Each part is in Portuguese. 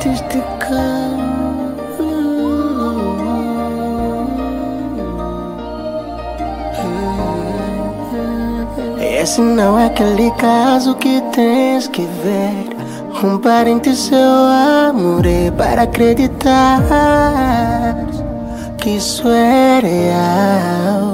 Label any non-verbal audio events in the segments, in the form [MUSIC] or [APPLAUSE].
artística. Esse não é aquele caso que tens que ver. Um parente seu amor é para acreditar que isso é real.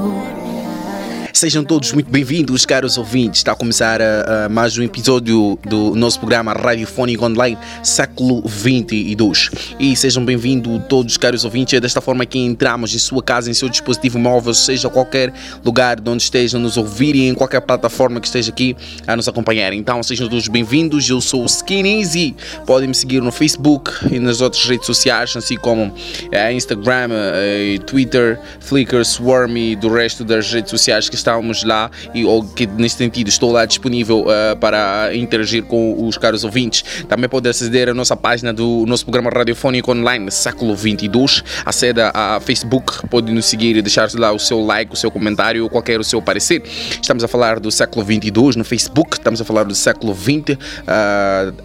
Sejam todos muito bem-vindos, caros ouvintes. Está a começar uh, mais um episódio do nosso programa Radiofónico Online Século 22. E sejam bem-vindos todos, caros ouvintes. É desta forma que entramos em sua casa, em seu dispositivo móvel, seja qualquer lugar de onde estejam nos ouvirem, em qualquer plataforma que esteja aqui a nos acompanhar. Então, sejam todos bem-vindos. Eu sou o Skin Easy. Podem me seguir no Facebook e nas outras redes sociais, assim como uh, Instagram, uh, Twitter, Flickr, Swarm e do resto das redes sociais que estão estamos lá e ou que nesse sentido estou lá disponível uh, para interagir com os caros ouvintes. Também pode aceder à nossa página do nosso programa radiofónico online século 22. Aceda a Facebook, pode nos seguir e deixar lá o seu like, o seu comentário ou qualquer o seu parecer. Estamos a falar do século 22 no Facebook, estamos a falar do século 20 uh,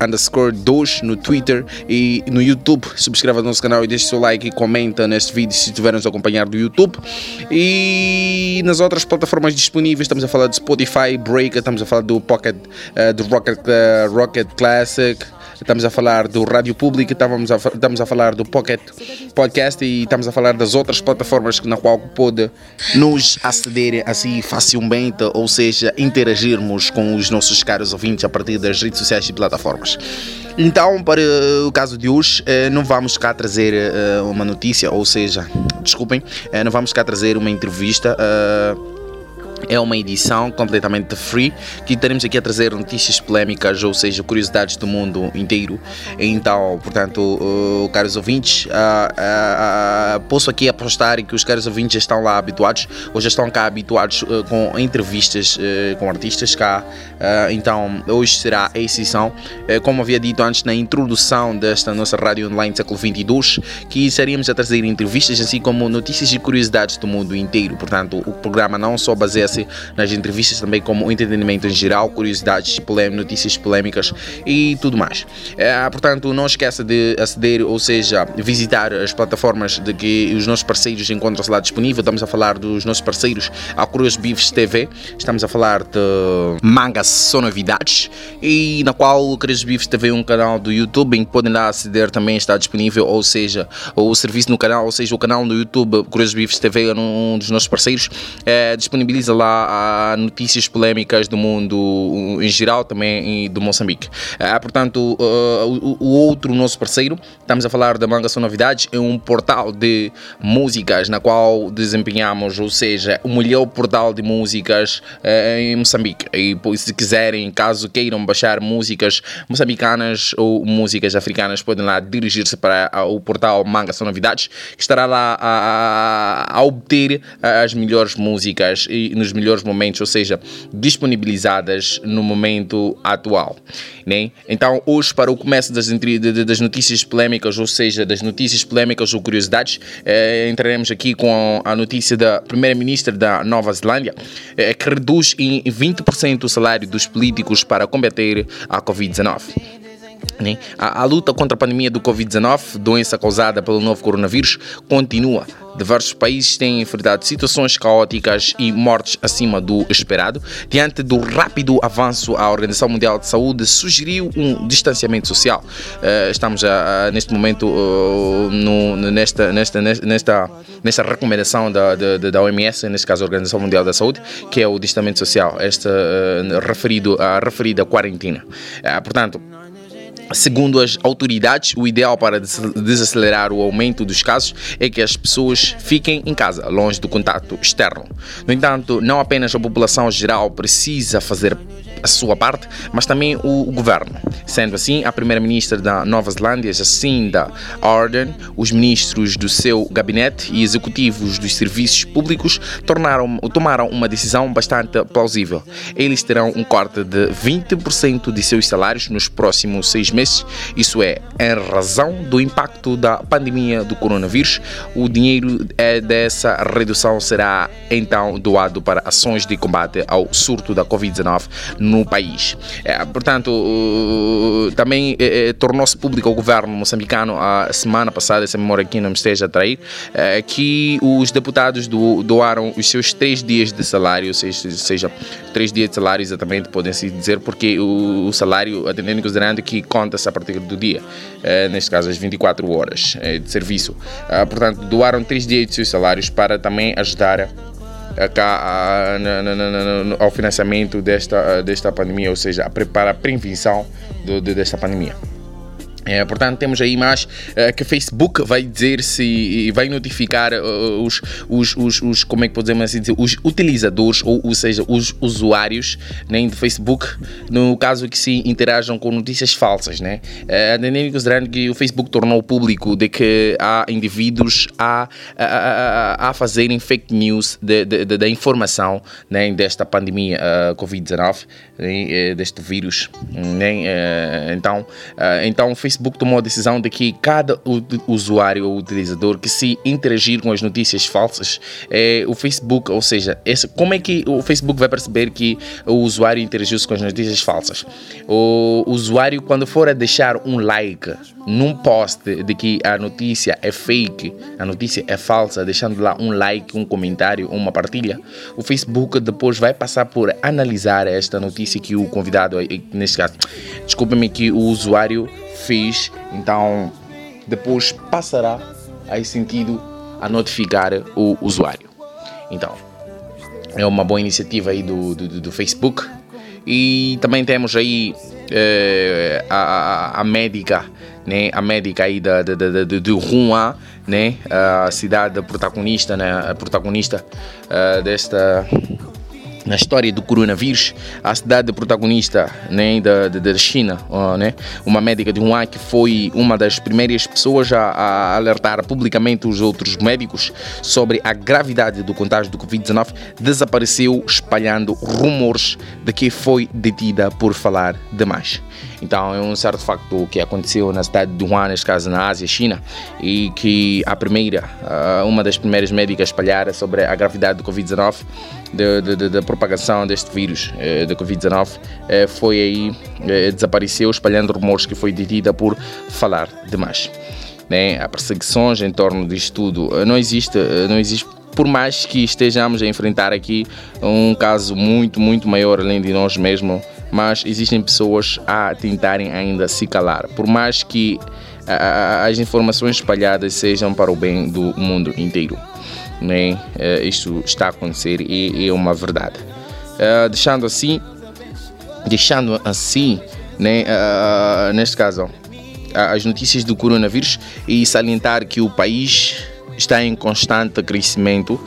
underscore 2 no Twitter e no YouTube. Subscreva o nosso canal e deixe seu like e comenta neste vídeo se estiver nos acompanhar do YouTube. E nas outras plataformas disponíveis. Estamos a falar de Spotify, Breaker, estamos a falar do Pocket, uh, do Rocket, uh, Rocket Classic, estamos a falar do Rádio Público, estamos a, estamos a falar do Pocket Podcast e estamos a falar das outras plataformas na qual pode nos aceder assim facilmente, ou seja, interagirmos com os nossos caros ouvintes a partir das redes sociais e plataformas. Então, para o caso de hoje, eh, não vamos cá trazer uma notícia, ou seja, desculpem, não vamos cá trazer uma entrevista é uma edição completamente free que teremos aqui a trazer notícias polémicas, ou seja, curiosidades do mundo inteiro. Então, portanto, uh, caros ouvintes, uh, uh, posso aqui apostar que os caros ouvintes já estão lá habituados, ou já estão cá habituados com entrevistas com artistas cá. então, hoje será a exceção. como havia dito antes na introdução desta nossa rádio online século 22, que estaríamos a trazer entrevistas, assim como notícias e curiosidades do mundo inteiro. Portanto, o programa não só baseia nas entrevistas também como entretenimento em geral, curiosidades, notícias polêmicas e tudo mais. É, portanto, não esqueça de aceder, ou seja, visitar as plataformas de que os nossos parceiros encontram-se lá disponível. Estamos a falar dos nossos parceiros, a Cruz Beefs TV, estamos a falar de Mangas São Novidades e na qual o Cruz Beefs TV é um canal do YouTube em que podem lá aceder também está disponível, ou seja, o serviço no canal, ou seja, o canal no YouTube Cruz Beefs TV é um dos nossos parceiros, é, disponibiliza lá lá a notícias polémicas do mundo em geral, também do Moçambique. Ah, portanto, uh, o, o, outro nosso parceiro, estamos a falar da Manga São Novidades, é um portal de músicas na qual desempenhamos, ou seja, o melhor portal de músicas uh, em Moçambique. E se quiserem, caso queiram baixar músicas moçambicanas ou músicas africanas, podem lá dirigir-se para o portal Manga São Novidades, que estará lá a, a, a obter as melhores músicas e nos melhores momentos, ou seja, disponibilizadas no momento atual. Né? Então, hoje, para o começo das, das notícias polémicas, ou seja, das notícias polémicas ou curiosidades, eh, entraremos aqui com a notícia da primeira-ministra da Nova Zelândia, eh, que reduz em 20% o salário dos políticos para combater a Covid-19. Né? A, a, luta contra a pandemia do Covid-19, doença causada pelo novo coronavírus, continua. Diversos países têm enfrentado situações caóticas e mortes acima do esperado. Diante do rápido avanço, a Organização Mundial de Saúde sugeriu um distanciamento social. Uh, estamos a, neste momento uh, no, nesta, nesta, nesta, nesta recomendação da, da, da OMS, neste caso a Organização Mundial da Saúde, que é o distanciamento social, esta, uh, referido, a referida quarentena. portanto, Segundo as autoridades, o ideal para desacelerar o aumento dos casos é que as pessoas fiquem em casa, longe do contato externo. No entanto, não apenas a população geral precisa fazer a sua parte, mas também o, o governo. Sendo assim, a primeira-ministra da Nova Zelândia, Jacinda Ardern, os ministros do seu gabinete e executivos dos serviços públicos tornaram, tomaram uma decisão bastante plausível. Eles terão um corte de 20% de seus salários nos próximos seis meses. Isso é, em razão do impacto da pandemia do coronavírus. O dinheiro é dessa redução será então doado para ações de combate ao surto da Covid-19 no país. É, portanto, também tornou-se público ao governo moçambicano a semana passada, se a memória aqui não me esteja a trair, que os deputados doaram os seus três dias de salário, ou seja, seja três dias de salário exatamente, podem-se dizer, porque o, salário, atendendo considerando que conta-se a partir do dia, neste caso as 24 horas de serviço. portanto, doaram três dias de seus salários para também ajudar cá, ao financiamento desta, desta pandemia, ou seja, para a prevenção desta pandemia. É, portanto, temos aí mais uh, que Facebook vai dizer se vai notificar uh, os, os, os, os, como é que podemos assim dizer, os utilizadores, ou, ou seja, os usuários né, do Facebook, no caso que se interajam com notícias falsas. Né? Uh, considerando que o Facebook tornou público de que há indivíduos a, a, a, a fazerem fake news da informação né, desta pandemia uh, Covid-19, né, deste vírus. Né? então, então, o Facebook Facebook tomou a decisão de que cada usuário ou utilizador que se interagir com as notícias falsas, é, o Facebook, ou seja, esse, como é que o Facebook vai perceber que o usuário interagiu com as notícias falsas? O usuário, quando for a deixar um like num post de que a notícia é fake, a notícia é falsa, deixando lá um like, um comentário, uma partilha, o Facebook depois vai passar por analisar esta notícia que o convidado, neste caso, desculpe-me, que o usuário fez, então depois passará a sentido a notificar o usuário. Então, é uma boa iniciativa aí do, do, do Facebook. E também temos aí eh, a, a, a, médica, né? A médica aí da, da, da, de, de Rua, né? A cidade protagonista, né? A protagonista uh, desta na história do coronavírus, a cidade protagonista né, da, da China, né, uma médica de Wuhan que foi uma das primeiras pessoas a, a, alertar publicamente os outros médicos sobre a gravidade do contágio do Covid-19, desapareceu espalhando rumores de que foi detida por falar demais. Então é um certo facto que aconteceu na cidade de Wuhan, neste caso na Ásia, China, e que a primeira, uh, uma das primeiras médicas a espalhar sobre a gravidade do Covid-19 da propagação deste vírus eh, da Covid-19 eh, foi aí, eh, desapareceu, espalhando rumores que foi detida por falar demais. Né? Há perseguições em torno disto tudo. Não existe, não existe por mais que estejamos a enfrentar aqui um caso muito, muito maior além de nós mesmos, mas existem pessoas a tentarem ainda se calar. Por mais que as informações espalhadas sejam para o bem do mundo inteiro né? Uh, isto está a acontecer e é uma verdade. Uh, deixando assim, deixando assim, né? Uh, neste caso, as notícias do coronavírus e salientar que o país está em constante crescimento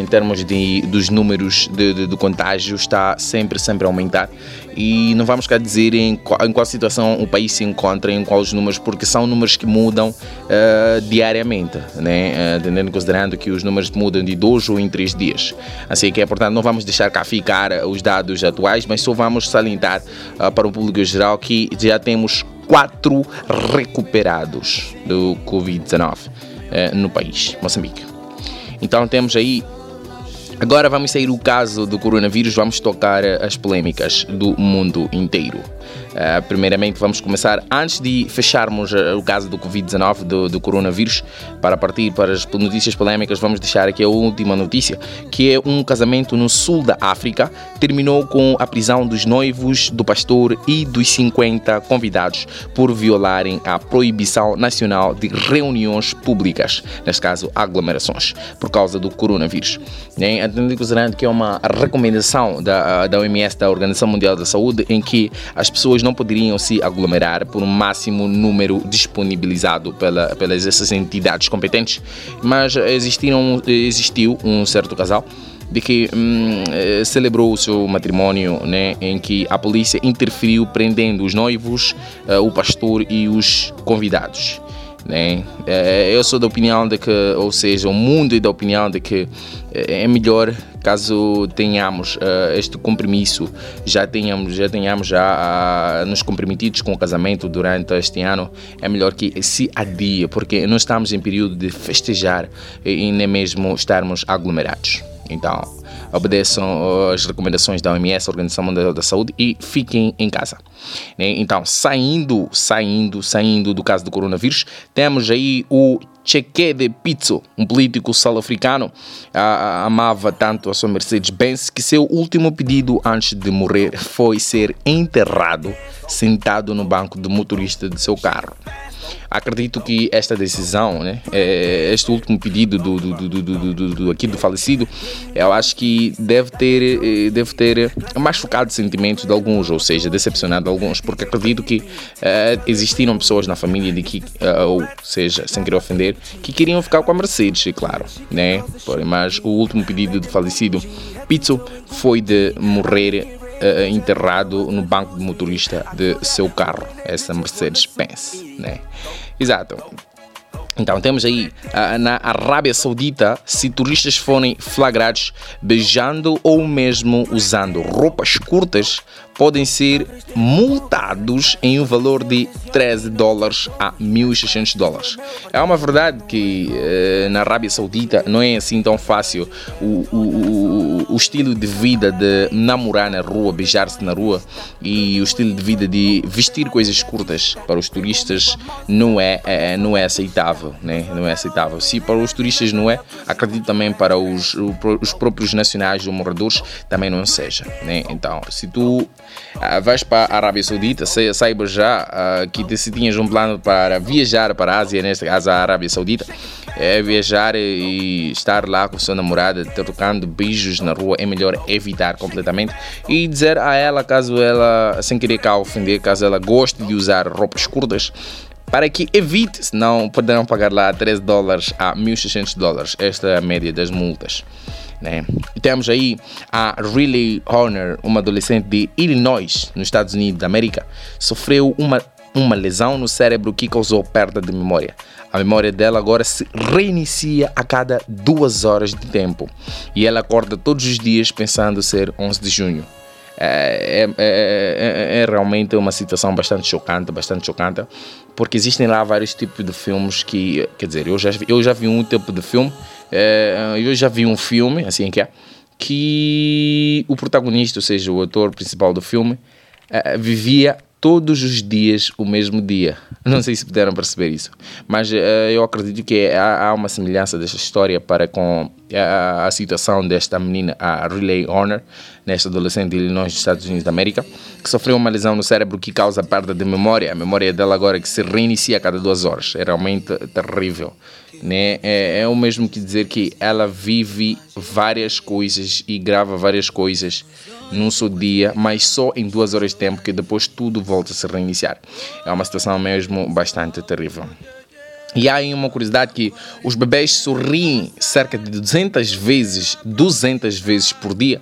em termos de, dos números de, de, de, contágio está sempre, sempre a aumentar e não vamos cá dizer em qual, em qual situação o país se encontra, em quais números, porque são números que mudam uh, diariamente, né? Uh, tendo considerando que os números mudam de dois ou em três dias. Assim que é, portanto, não vamos deixar cá ficar os dados atuais, mas só vamos salientar uh, para o público geral que já temos quatro recuperados do Covid-19 no país, Moçambique. Então temos aí. Agora vamos sair o caso do coronavírus, vamos tocar as polêmicas do mundo inteiro. Uh, primeiramente, vamos começar, antes de fecharmos uh, o caso do Covid-19, do, do, coronavírus, para partir para as notícias polêmicas, vamos deixar aqui a última notícia, que é um casamento no sul da África terminou com a prisão dos noivos, do pastor e dos 50 convidados por violarem a proibição nacional de reuniões públicas, neste caso aglomerações, por causa do coronavírus. Considerando que é uma recomendação da, da OMS, da Organização Mundial da Saúde, em que as pessoas não poderiam se aglomerar por um máximo número disponibilizado pela, pelas essas entidades competentes, mas existiram, existiu um certo casal de que hum, eh, celebrou o seu matrimónio, né, em que a polícia interferiu prendendo os noivos, uh, o pastor e os convidados. Né? Eh, eu sou da opinião de que, ou seja, o mundo é da opinião de que é melhor caso tenhamos uh, este compromisso, já tenhamos já tenhamos já uh, nos comprometidos com o casamento durante este ano, é melhor que se adie, porque não estamos em período de festejar e nem mesmo estarmos aglomerados. Então, obedeçam as recomendações da OMS, Organização Mundial da Saúde, e fiquem em casa. Né? Então, saindo, saindo, saindo do caso do coronavírus, temos aí o Cheque de Pizzo, um político sul-africano, amava tanto a sua Mercedes-Benz que seu último pedido antes de morrer foi ser enterrado sentado no banco do motorista de seu carro. Acredito que esta decisão, né, é, este último pedido do, do, do, do, do, aqui do falecido, eu acho que deve ter, eh, deve ter machucado sentimentos de alguns, ou seja, decepcionado alguns, porque acredito que uh, existiram pessoas na família de que, uh, ou seja, sem querer ofender, que queriam ficar com a Mercedes, claro, né? Porém, mas o último pedido do falecido Pizzo foi de morrer uh, enterrado no banco de motorista de seu carro, essa Mercedes-Benz, né? Exato. Então temos aí uh, na Arábia Saudita, se turistas forem flagrados beijando ou mesmo usando roupas curtas, podem ser multados em um valor de 13 dólares a 1.600 dólares. É uma verdade que uh, na Arábia Saudita não é assim tão fácil o, o, o, o estilo de vida de namorar na rua, beijar-se na rua e o estilo de vida de vestir coisas curtas para os turistas não é, é não é aceitável, né? não é aceitável. Se para os turistas não é, acredito também para os, os próprios nacionais ou moradores também não seja. Né? Então, se tu vais para a Arábia Saudita, saiba já uh, que se tinhas um plano para viajar para a Ásia, neste caso a Arábia Saudita, é viajar e estar lá com sua namorada, trocando beijos na rua, é melhor evitar completamente e dizer a ela, caso ela, sem querer cá ofender, caso ela goste de usar roupas curtas, para que evite, senão poderão pagar lá 13 dólares a 1.600 dólares. Esta é a média das multas. Né? E temos aí a Riley Horner, uma adolescente de Illinois, nos Estados Unidos da América, sofreu uma, uma lesão no cérebro que causou perda de memória. A memória dela agora se reinicia a cada duas horas de tempo e ela acorda todos os dias pensando ser 11 de junho. É, é, é, é, realmente uma situação bastante chocante, bastante chocante, porque existem lá vários tipos de filmes que, quer dizer, eu já, eu já vi um tipo de filme é, eu já vi um filme, assim que é, que o protagonista, ou seja, o ator principal do filme, é, vivia todos os dias o mesmo dia. [LAUGHS] Não sei se puderam perceber isso, mas uh, eu acredito que há, há, uma semelhança desta história para com a, a, situação desta menina, a Riley Horner, nesta adolescente de Illinois, dos Estados Unidos da América, que sofreu uma lesão no cérebro que causa perda de memória. A memória dela agora é que se reinicia a cada duas horas. É realmente terrível né? É, é o mesmo que dizer que ela vive várias coisas e grava várias coisas num só dia, mas só em duas horas de tempo, que depois tudo volta a se reiniciar. É uma situação mesmo bastante terrível. E há aí uma curiosidade que os bebês sorriem cerca de 200 vezes, 200 vezes por dia,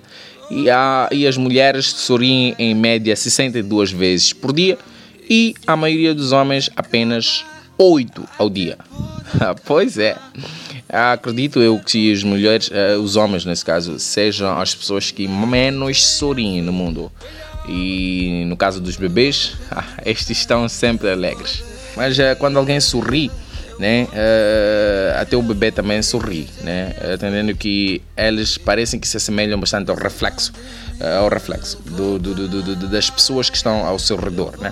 e, há, e as mulheres sorriem em média 62 vezes por dia, e a maioria dos homens apenas 8 ao dia. [LAUGHS] pois é. Acredito eu que as mulheres, eh, os homens nesse caso, sejam as pessoas que menos sorriem no mundo. E no caso dos bebês, [LAUGHS] estes estão sempre alegres. Mas quando alguém sorri, né, eh, até o bebê também sorri, né, entendendo que eles parecem que se assemelham bastante ao reflexo, ao reflexo do, do, do, das pessoas que estão ao seu redor, né.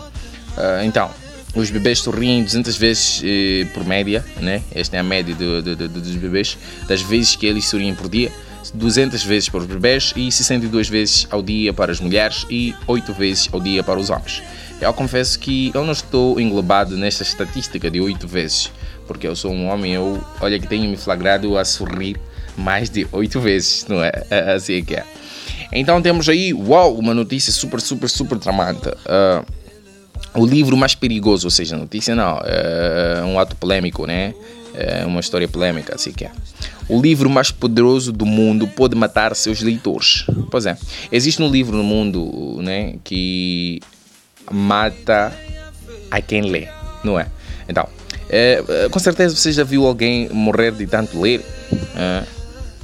Então, os bebês sorriem 200 vezes eh, por média, né? Esta é a média do, do, do, dos bebês, das vezes que eles sorriem por dia. 200 vezes para os bebês e 62 vezes ao dia para as mulheres e 8 vezes ao dia para os homens. Eu confesso que eu não estou englobado nesta estatística de 8 vezes, porque eu sou um homem, eu, olha que tenho me flagrado a sorrir mais de 8 vezes, não é? [LAUGHS] assim é que é. Então temos aí, uau, uma notícia super, super, super tramante. Uh, o livro mais perigoso, ou seja, notícia não, é um ato polêmico, né? É uma história polêmica, assim que é. O livro mais poderoso do mundo pode matar seus leitores. Pois é, existe um livro no mundo, né, que mata a quem lê, não é? Então, é, com certeza você já viu alguém morrer de tanto ler. É,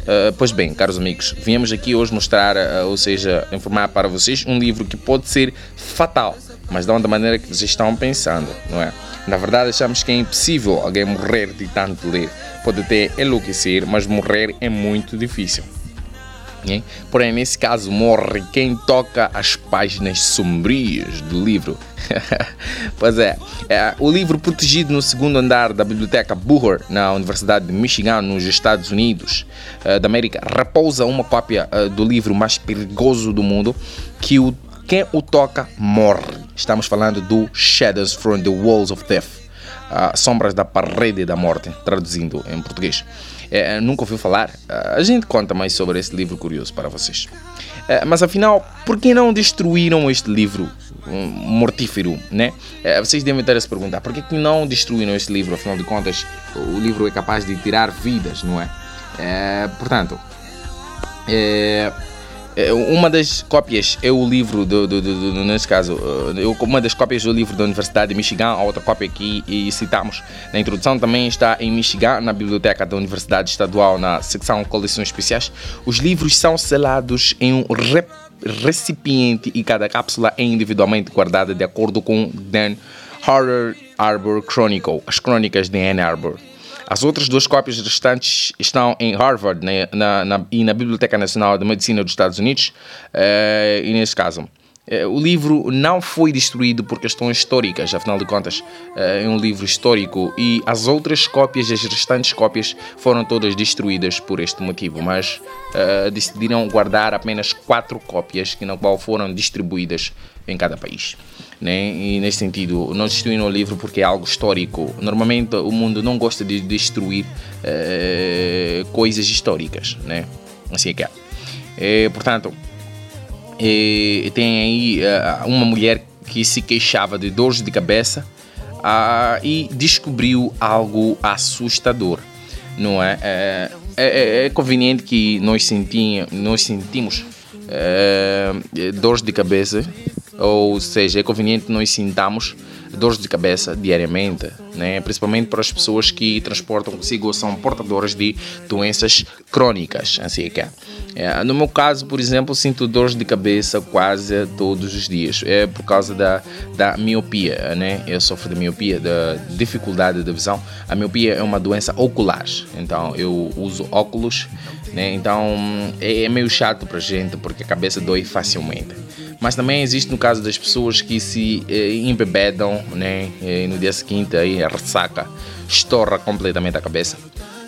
é, pois bem, caros amigos, viemos aqui hoje mostrar, é, ou seja, informar para vocês um livro que pode ser fatal mas não da maneira que vocês estão pensando, não é? Na verdade, achamos que é impossível alguém morrer de tanto ler. Pode até enlouquecer, mas morrer é muito difícil. Né? Porém, nesse caso, morre quem toca as páginas sombrias do livro. [LAUGHS] pois é, é, o livro protegido no segundo andar da biblioteca Bucher, na Universidade de Michigan, nos Estados Unidos uh, da América, repousa uma cópia uh, do livro mais perigoso do mundo, que o, quem o toca morre. Estamos falando do Shadows from the Walls of Death, uh, Sombras da Parede da Morte, traduzindo em português. É, nunca ouviu falar? A gente conta mais sobre esse livro curioso para vocês. É, mas afinal, por que não destruíram este livro um, mortífero, né? É, vocês devem estar a se perguntar, por que, que não destruíram este livro? Afinal de contas, o livro é capaz de tirar vidas, não é? é portanto, é, é, uma das cópias é o livro do, do, do, do nesse caso uh, uma das cópias do livro da Universidade de Michigan a outra cópia que e citamos na introdução também está em Michigan na biblioteca da Universidade Estadual na secção coleções especiais. Os livros são selados em um recipiente e cada cápsula é individualmente guardada de acordo com Dan Horror Arbor Chronicle as crônicas de Ann Arbor as outras duas cópias restantes estão em Harvard né, na, na, e na Biblioteca Nacional de Medicina dos Estados Unidos. Uh, e nesse caso, eh, o livro não foi destruído por questões históricas, afinal de contas, eh, é um livro histórico e as outras cópias, as restantes cópias, foram todas destruídas por este motivo, mas uh, decidiram guardar apenas quatro cópias que na qual foram distribuídas em cada país. Né? E nesse sentido, não destruíram o livro porque é algo histórico. Normalmente o mundo não gosta de destruir uh, coisas históricas, né? Assim é que é. E, portanto, e tem aí uh, uma mulher que se queixava de dores de cabeça uh, e descobriu algo assustador, não é? É, é, é conveniente que nós, sentim, nós sentimos dores de cabeça, ou seja, é conveniente nós sintamos dores de cabeça diariamente, né? principalmente para as pessoas que transportam consigo ou são portadoras de doenças crônicas, assim é que é. é. No meu caso, por exemplo, sinto dores de cabeça quase todos os dias, é por causa da, da miopia, né? eu sofro de miopia, da dificuldade de visão. A miopia é uma doença ocular, então eu uso óculos, né? então é, é meio chato para gente porque a cabeça dói facilmente mas também existe no caso das pessoas que se eh, embebedam né, e eh, no dia seguinte aí a ressaca estoura completamente a cabeça.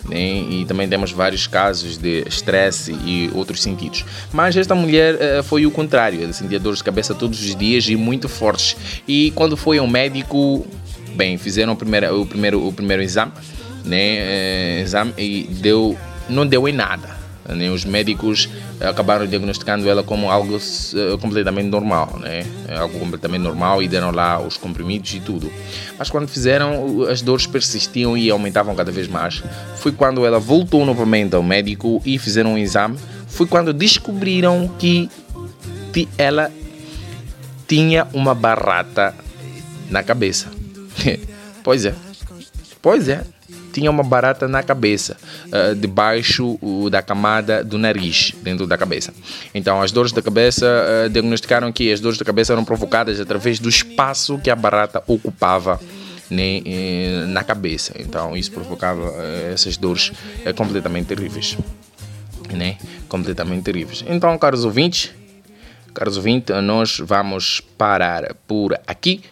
Né, e também temos vários casos de estresse e outros sentidos. Mas esta mulher eh, foi o contrário, ela sentia dores de cabeça todos os dias e muito fortes. E quando foi ao médico, bem, fizeram o primeiro, o primeiro, o primeiro exame, né, exame e deu, não deu em nada né? Os médicos acabaram diagnosticando ela como algo uh, completamente normal, né? É algo completamente normal e deram lá os comprimidos e tudo. Mas quando fizeram, as dores persistiam e aumentavam cada vez mais. Foi quando ela voltou novamente ao médico e fizeram um exame. Foi quando descobriram que ela tinha uma barata na cabeça. [LAUGHS] pois é. Pois é tinha uma barata na cabeça, uh, debaixo uh, da camada do nariz, dentro da cabeça. Então, as dores da cabeça uh, diagnosticaram que as dores da cabeça eram provocadas através do espaço que a barata ocupava né, eh, na cabeça. Então, isso provocava essas dores completamente terríveis. Né? Completamente terríveis. Então, caros ouvintes, caros ouvintes, nós vamos parar por aqui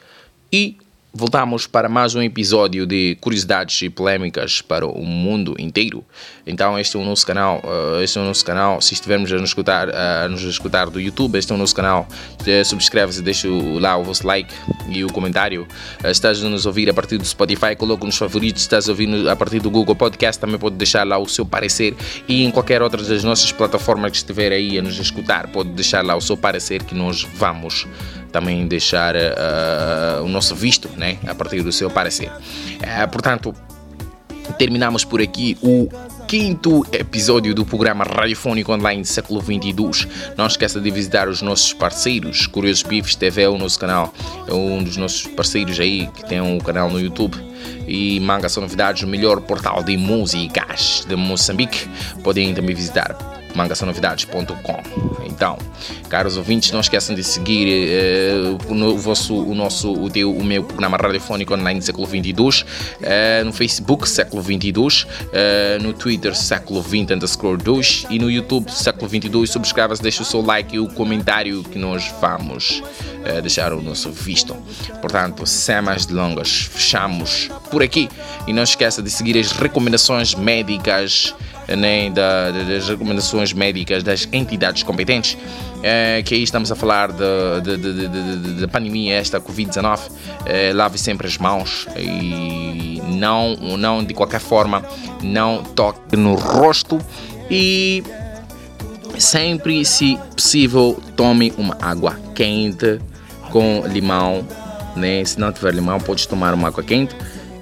e Voltamos para mais um episódio de curiosidades e polêmicas para o mundo inteiro. Então este é o nosso canal, uh, este é o nosso canal. Se estivermos a nos escutar, a nos escutar do YouTube, este é o nosso canal. Uh, Subscreve-se, deixa lá o vosso like e o comentário. Uh, estás a nos ouvir a partir do Spotify, coloca nos favoritos. Estás a ouvir a partir do Google Podcast, também pode deixar lá o seu parecer e em qualquer outra das nossas plataformas que estiver aí a nos escutar, pode deixar lá o seu parecer que nós vamos também deixar uh, o nosso visto né, a partir do seu parecer. Uh, portanto, terminamos por aqui o quinto episódio do programa radiofónico online século 22. Não esqueça de visitar os nossos parceiros, Curiosos Bifes TV é o nosso canal, é um dos nossos parceiros aí que tem um canal no YouTube. E Manga são novidades, o melhor portal de músicas de Moçambique. Podem também visitar mangasonovidades.com. Então, caros ouvintes, não esqueçam de seguir uh, o, vosso, o nosso, o, teu, o meu programa radiofónico online século 22, uh, no Facebook século 22, uh, no Twitter século 20 underscore 2 e no YouTube século 22. Subscreva-se, deixe o seu like e o comentário que nós vamos deixar o nosso visto. Portanto, sem mais delongas, fechamos por aqui e não esqueça de seguir as recomendações médicas nem da, das recomendações médicas das entidades competentes, é, que aí estamos a falar da pandemia, esta Covid-19, é, lave sempre as mãos e não, não de qualquer forma, não toque no rosto e sempre, se possível, tome uma água quente com limão. Né? Se não tiver limão, pode tomar uma água quente.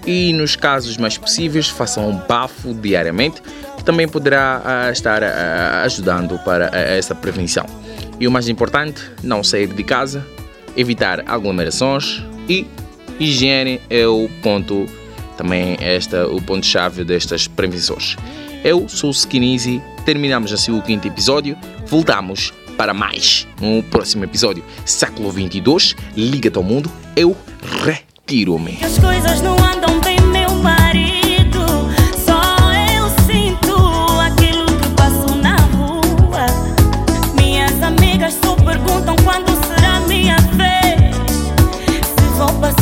E nos casos mais possíveis, faça um bafo diariamente também poderá uh, estar uh, ajudando para uh, essa prevenção. E o mais importante, não sair de casa, evitar aglomerações e higiene é o ponto também esta o ponto chave destas prevenções. Eu sou o Skinizzy, terminamos assim o quinto episódio, voltamos para mais no próximo episódio. Século 22, liga-te ao mundo, eu retiro-me. As coisas não andam bem, meu marido.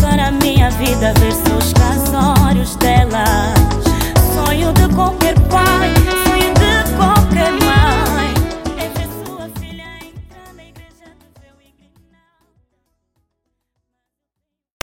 para minha vida ver seus casórios dela. Sonho de comprar.